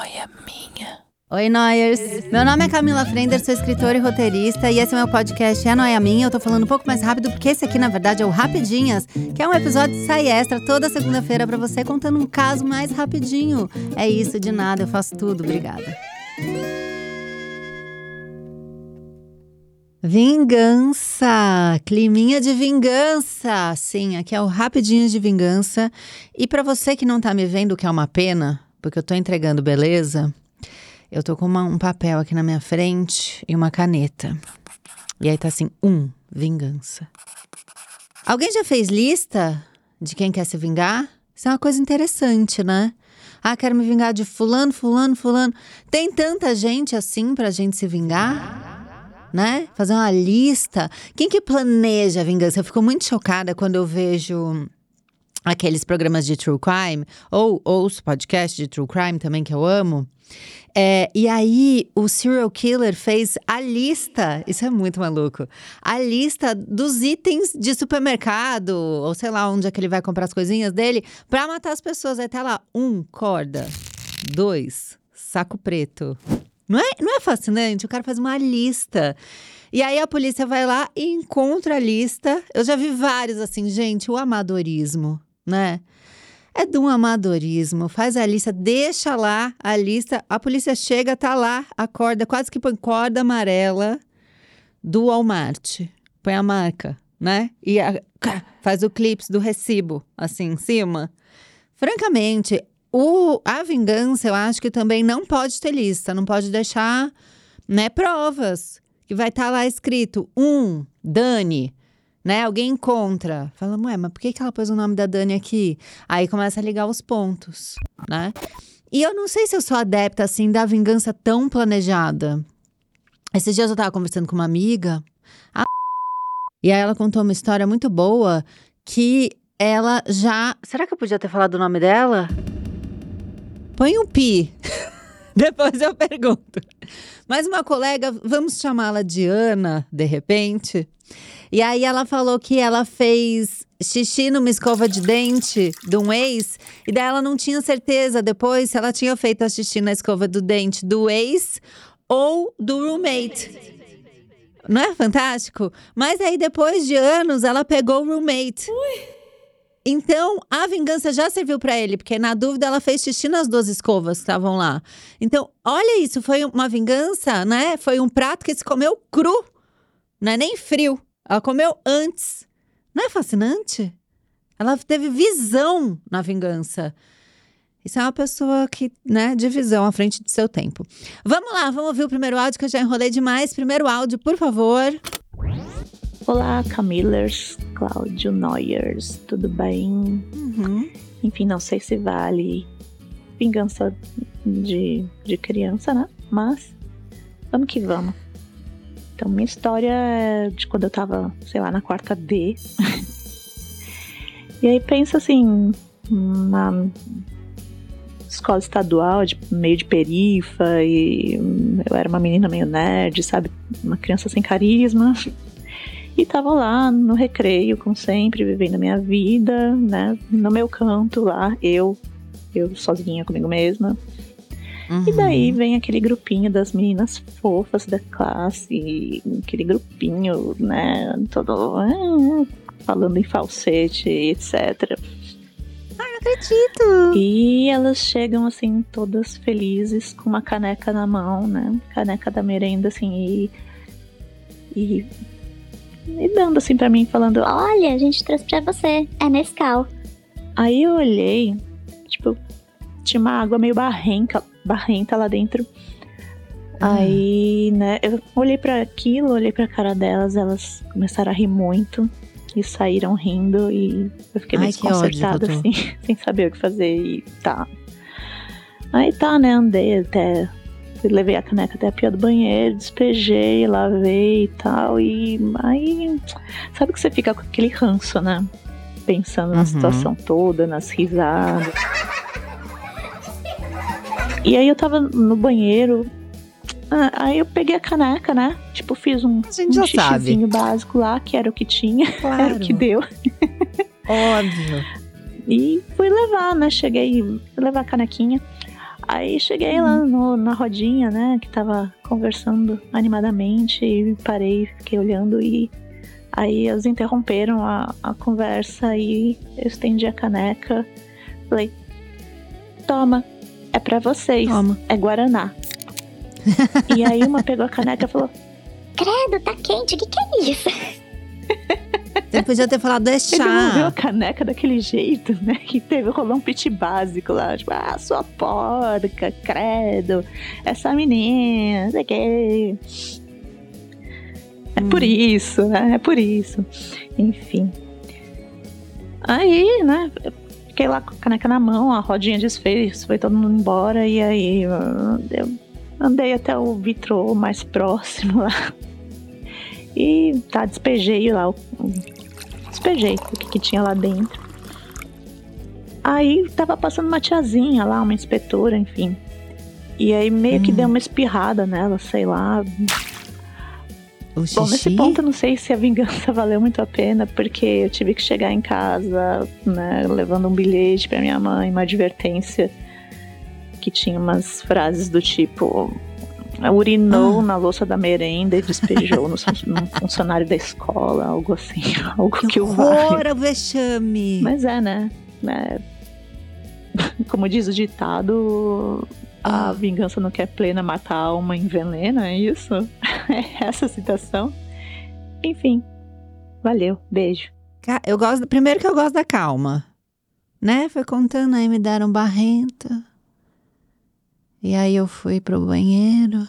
noia minha. Oi, Noyers! Meu nome é Camila Frender, sou escritora e roteirista, e esse é meu podcast É Noia Minha. Eu tô falando um pouco mais rápido, porque esse aqui, na verdade, é o Rapidinhas, que é um episódio de sai extra toda segunda-feira para você, contando um caso mais rapidinho. É isso, de nada, eu faço tudo. Obrigada. Vingança! Climinha de vingança! Sim, aqui é o Rapidinho de Vingança. E para você que não tá me vendo, que é uma pena, porque eu tô entregando beleza, eu tô com uma- um papel aqui na minha frente e uma caneta. E aí tá assim: um, vingança. Alguém já fez lista de quem quer se vingar? Isso é uma coisa interessante, né? Ah, quero me vingar de fulano, fulano, fulano. Tem tanta gente assim pra gente se vingar? né? Fazer uma lista. Quem que planeja a vingança? Eu fico muito chocada quando eu vejo aqueles programas de true crime, ou ouço podcast de true crime também, que eu amo. É, e aí, o serial killer fez a lista, isso é muito maluco, a lista dos itens de supermercado, ou sei lá onde é que ele vai comprar as coisinhas dele, pra matar as pessoas. Aí tá lá, um, corda, dois, saco preto, não é, não é fascinante? O cara faz uma lista. E aí a polícia vai lá e encontra a lista. Eu já vi vários assim, gente, o amadorismo, né? É de um amadorismo. Faz a lista, deixa lá a lista. A polícia chega, tá lá a corda, quase que põe corda amarela do Walmart. Põe a marca, né? E a- faz o clipe do recibo, assim, em cima. Francamente, o, a vingança, eu acho que também não pode ter lista, não pode deixar né, provas. Que vai estar lá escrito: um, Dani, né? Alguém encontra. Fala, ué, mas por que, que ela pôs o nome da Dani aqui? Aí começa a ligar os pontos, né? E eu não sei se eu sou adepta, assim, da vingança tão planejada. Esses dias eu tava conversando com uma amiga, a e aí ela contou uma história muito boa que ela já. Será que eu podia ter falado o nome dela? Põe um pi. Depois eu pergunto. Mas uma colega, vamos chamá-la de Ana, de repente. E aí ela falou que ela fez xixi numa escova de dente de um ex, e daí ela não tinha certeza depois se ela tinha feito a xixi na escova do dente do ex ou do roommate. Não é fantástico? Mas aí depois de anos ela pegou o roommate. Então, a vingança já serviu pra ele, porque na dúvida ela fez xixi nas duas escovas que estavam lá. Então, olha isso, foi uma vingança, né? Foi um prato que se comeu cru, não é nem frio. Ela comeu antes. Não é fascinante? Ela teve visão na vingança. Isso é uma pessoa que, né, de visão à frente do seu tempo. Vamos lá, vamos ouvir o primeiro áudio que eu já enrolei demais. Primeiro áudio, por favor. Olá, Camillers, Cláudio Noyers, tudo bem? Uhum. Enfim, não sei se vale vingança de, de criança, né? Mas vamos que vamos. Então, minha história é de quando eu tava, sei lá, na quarta D. e aí pensa assim, na escola estadual, de meio de perifa, e eu era uma menina meio nerd, sabe? Uma criança sem carisma. E tava lá no recreio, como sempre, vivendo a minha vida, né? No meu canto lá, eu, eu sozinha comigo mesma. E daí vem aquele grupinho das meninas fofas da classe, aquele grupinho, né? Todo ah, falando em falsete, etc. Acredito. E elas chegam assim, todas felizes, com uma caneca na mão, né? Caneca da merenda, assim, e. E, e dando assim pra mim, falando: Olha, a gente trouxe pra você. É Nescau. Aí eu olhei, tipo, tinha uma água meio barrenta, barrenta lá dentro. Aí, né, eu olhei pra aquilo, olhei pra cara delas, elas começaram a rir muito e saíram rindo e eu fiquei meio Ai, desconcertada, assim, sem saber o que fazer e tá. Aí tá, né, andei até. Levei a caneca até a pia do banheiro, despejei, lavei e tal. E aí. Sabe que você fica com aquele ranço, né? Pensando na Uhum. situação toda, nas risadas. E aí eu tava no banheiro. ah, Aí eu peguei a caneca, né? Tipo, fiz um, um xixizinho básico lá, que era o que tinha, era Claro. o que deu. Óbvio. E fui levar, né? Cheguei, fui levar a canequinha. Aí cheguei lá no- na rodinha, né, que tava conversando animadamente e parei, fiquei olhando e aí eles interromperam a, a conversa e eu estendi a caneca, falei, toma, é pra vocês, Toma. é Guaraná. e aí uma pegou a caneca e falou, Credo, tá quente, o que, que é isso? Você podia ter falado é Ele devolveu a caneca daquele jeito, né? Que teve, rolou um pitch básico lá. Tipo, ah, sua porca, credo. Essa menina, não sei o quê. É por isso, né? É por isso. Enfim. Aí, né? Fiquei lá com a caneca na mão, a rodinha desfez, foi todo mundo embora. E aí eu, eu andei até o vitrô mais próximo lá. E tá, despejei lá o, despejei o que, que tinha lá dentro. Aí tava passando uma tiazinha lá, uma inspetora, enfim. E aí meio que Hum. deu uma espirrada nela, sei lá. O Bom, nesse ponto eu não sei se a vingança valeu muito a pena, porque eu tive que chegar em casa, né, levando um bilhete pra minha mãe, uma advertência que tinha umas frases do tipo urinou Ah. na louça da merenda e despejou no, fun- no funcionário da escola, algo assim, algo que, Que horror, o vexame. Mas é, né? né? Como diz o ditado, a Ah. vingança não quer plena, mata a alma, envenena, é isso? É essa citação? Enfim, valeu, beijo. Eu gosto, primeiro que eu gosto da calma, né? Foi contando aí, me deram barrenta. E aí eu fui pro banheiro.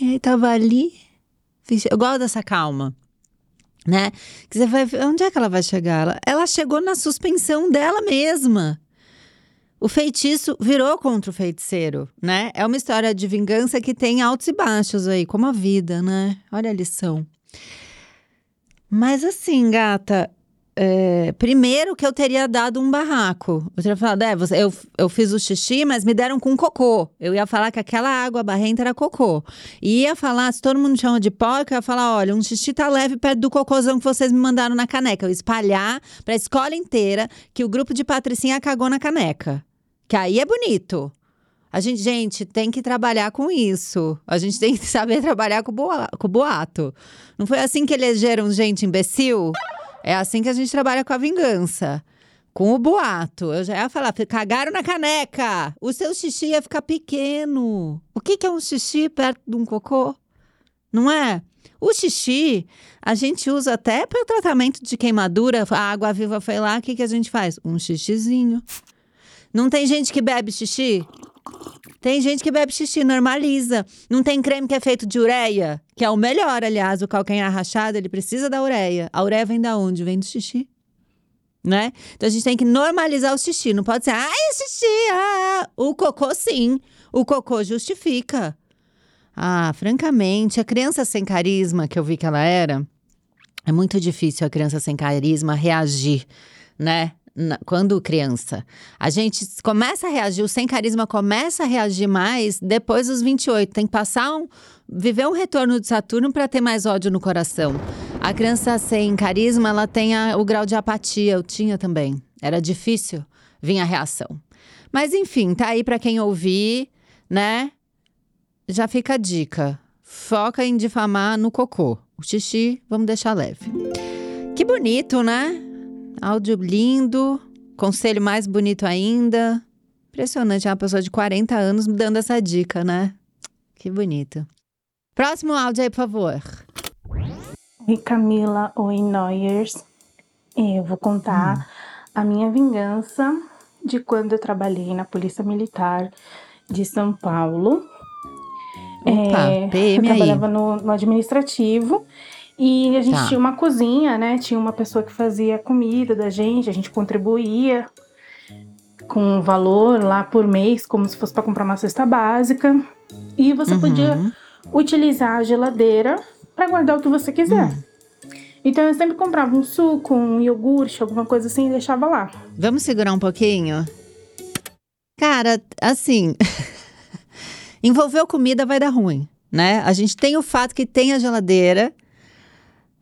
E aí tava ali. Eu gosto dessa calma, né? Que você vai ver, onde é que ela vai chegar? Ela, ela chegou na suspensão dela mesma. O feitiço virou contra o feiticeiro, né? É uma história de vingança que tem altos e baixos aí, como a vida, né? Olha a lição. Mas assim, gata, é, primeiro que eu teria dado um barraco. Eu teria falado, é, você- eu, eu fiz o xixi, mas me deram com cocô. Eu ia falar que aquela água barrenta era cocô. E ia falar, se todo mundo chama de pó, eu ia falar, olha, um xixi tá leve perto do cocôzão que vocês me mandaram na caneca. Eu ia espalhar pra escola inteira que o grupo de patricinha cagou na caneca. Que aí é bonito. A gente, gente, tem que trabalhar com isso. A gente tem que saber trabalhar com, boa, com boato. Não foi assim que elegeram gente imbecil? É assim que a gente trabalha com a vingança. Com o boato. Eu já ia falar, cagaram na caneca. O seu xixi ia ficar pequeno. O que, que é um xixi perto de um cocô? Não é? O xixi, a gente usa até para tratamento de queimadura. A água viva foi lá, o que, que a gente faz? Um xixizinho. Não tem gente que bebe xixi? Tem gente que bebe xixi, normaliza. Não tem creme que é feito de ureia, que é o melhor, aliás, o calcanhar rachado, ele precisa da ureia. A ureia vem da onde? Vem do xixi. Né? Então a gente tem que normalizar o xixi. Não pode ser, ai, xixi, ah. O cocô, sim. O cocô justifica. Ah, francamente, a criança sem carisma que eu vi que ela era, é muito difícil a criança sem carisma reagir, né? Na- Quando criança. A gente começa a reagir, o sem carisma começa a reagir mais depois dos 28. Tem que passar um. viver um retorno de Saturno para ter mais ódio no coração. A criança sem carisma, ela tem a- o grau de apatia. Eu tinha também. Era difícil vir a reação. Mas enfim, tá aí para quem ouvir, né? Já fica a dica. Foca em difamar no cocô. O xixi, vamos deixar leve. Que bonito, né? Áudio lindo, conselho mais bonito ainda. Impressionante, é uma pessoa de 40 anos me dando essa dica, né? Que bonito. Próximo áudio aí, por favor. Oi, Camila. Oi, Noyers. Eu vou contar a minha vingança de quando eu trabalhei na Polícia Militar de São Paulo. Opa, É, eu trabalhava no, no administrativo e a gente Tá. tinha uma cozinha, né? Tinha uma pessoa que fazia comida da gente, a gente contribuía com um valor lá por mês, como se fosse para comprar uma cesta básica. E você Uhum. podia utilizar a geladeira para guardar o que você quiser. Então eu sempre comprava um suco, um iogurte, alguma coisa assim e deixava lá. Vamos segurar um pouquinho? Cara, assim. envolveu comida vai dar ruim, né? A gente tem o fato que tem a geladeira,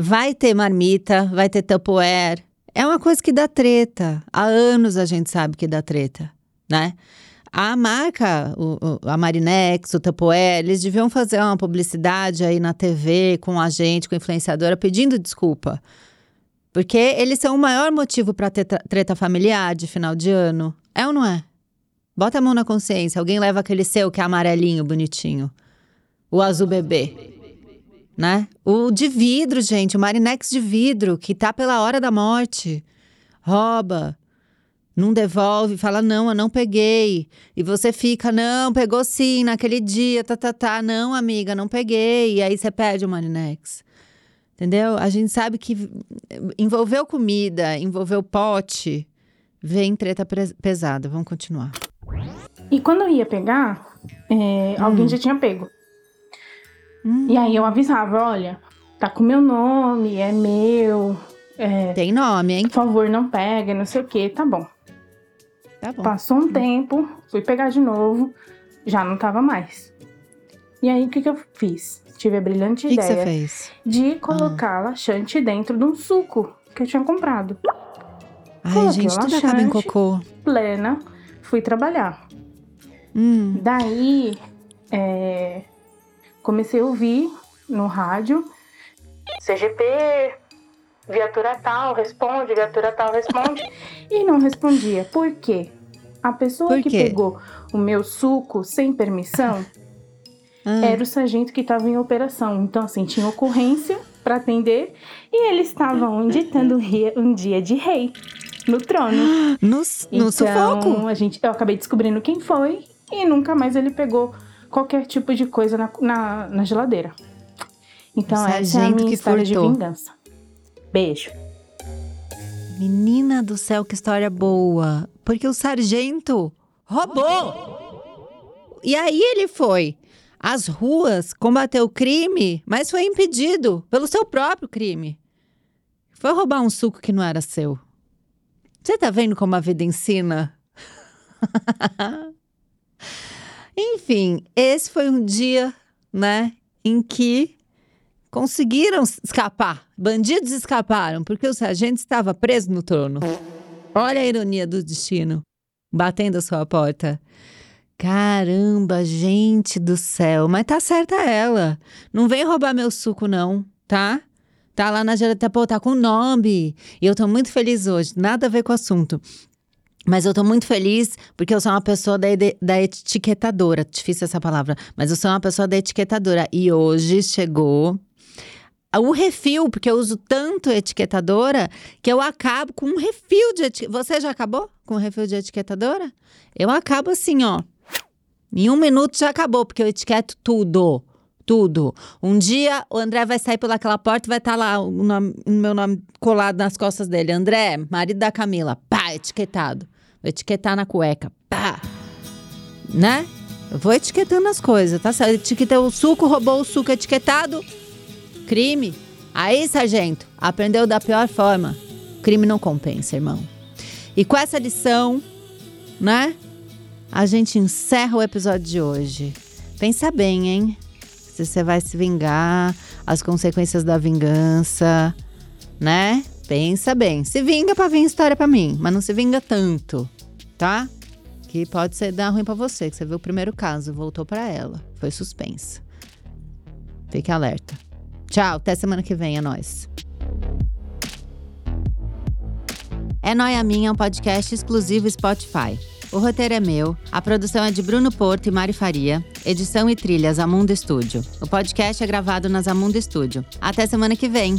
vai ter marmita, vai ter Tupperware. É uma coisa que dá treta. Há anos a gente sabe que dá treta, né? A marca, o, a Marinex, o Tapoé, eles deviam fazer uma publicidade aí na TV com a gente, com a influenciadora, pedindo desculpa. Porque eles são o maior motivo para treta, treta familiar de final de ano. É ou não é? Bota a mão na consciência. Alguém leva aquele seu que é amarelinho, bonitinho. O azul bebê. Né? O de vidro, gente. O Marinex de vidro, que tá pela hora da morte. Rouba não devolve, fala, não, eu não peguei. E você fica, não, pegou sim, naquele dia, tá, tá, tá. Não, amiga, não peguei. E aí você pede o Maninex. Entendeu? A gente sabe que envolveu comida, envolveu pote, vem treta pesada. Vamos continuar. E quando eu ia pegar, é, hum. alguém já tinha pego. Hum. E aí eu avisava, olha, tá com meu nome, é meu. É, Tem nome, hein? Por favor, não pega, não sei o que, tá bom. Tá bom. Passou um tempo, fui pegar de novo, já não tava mais. E aí, o que, que eu fiz? Tive a brilhante que ideia que fez? de colocar ah. laxante dentro de um suco que eu tinha comprado. Ai, Coloquei gente, tudo acaba em cocô. Plena, fui trabalhar. Hum. Daí, é, comecei a ouvir no rádio CGP, viatura tal responde, viatura tal responde, e não respondia. Por quê? A pessoa que pegou o meu suco sem permissão ah. era o sargento que estava em operação. Então, assim, tinha ocorrência para atender e eles estavam ditando um dia de rei no trono. No, no então, sufoco. A gente, eu acabei descobrindo quem foi e nunca mais ele pegou qualquer tipo de coisa na, na, na geladeira. Então, essa é a minha história furtou. de vingança. Beijo. Menina do céu, que história boa. Porque o sargento roubou. E aí ele foi às ruas combater o crime, mas foi impedido pelo seu próprio crime. Foi roubar um suco que não era seu. Você tá vendo como a vida ensina? Enfim, esse foi um dia, né, em que conseguiram escapar. Bandidos escaparam porque o sargento estava preso no trono. Olha a ironia do destino batendo a sua porta. Caramba, gente do céu, mas tá certa ela. Não vem roubar meu suco, não, tá? Tá lá na geladeira, pô, tá com nome. E eu tô muito feliz hoje, nada a ver com o assunto. Mas eu tô muito feliz porque eu sou uma pessoa da, da etiquetadora. Difícil essa palavra. Mas eu sou uma pessoa da etiquetadora. E hoje chegou o refil, porque eu uso tanto etiquetadora que eu acabo com um refil de etiquetadora. Você já acabou com um refil de etiquetadora? Eu acabo assim, ó. Em um minuto já acabou, porque eu etiqueto tudo. Tudo. Um dia o André vai sair pelaquela porta e vai estar tá lá o, nome, o meu nome colado nas costas dele. André, marido da Camila. Pá, etiquetado. Vou etiquetar na cueca. Pá. Né? Eu vou etiquetando as coisas, tá certo? Etiquetei o suco, roubou o suco etiquetado Crime? Aí, sargento, aprendeu da pior forma. Crime não compensa, irmão. E com essa lição, né? A gente encerra o episódio de hoje. Pensa bem, hein? Se você vai se vingar, as consequências da vingança, né? Pensa bem. Se vinga pra vir história pra mim, mas não se vinga tanto, tá? Que pode ser dar ruim pra você, que você viu o primeiro caso, voltou para ela. Foi suspensa. Fique alerta. Tchau, até semana que vem, é nóis. É Noia Minha é um podcast exclusivo Spotify. O roteiro é meu, a produção é de Bruno Porto e Mari Faria, edição e trilhas Amundo Estúdio. O podcast é gravado nas Amundo Estúdio. Até semana que vem!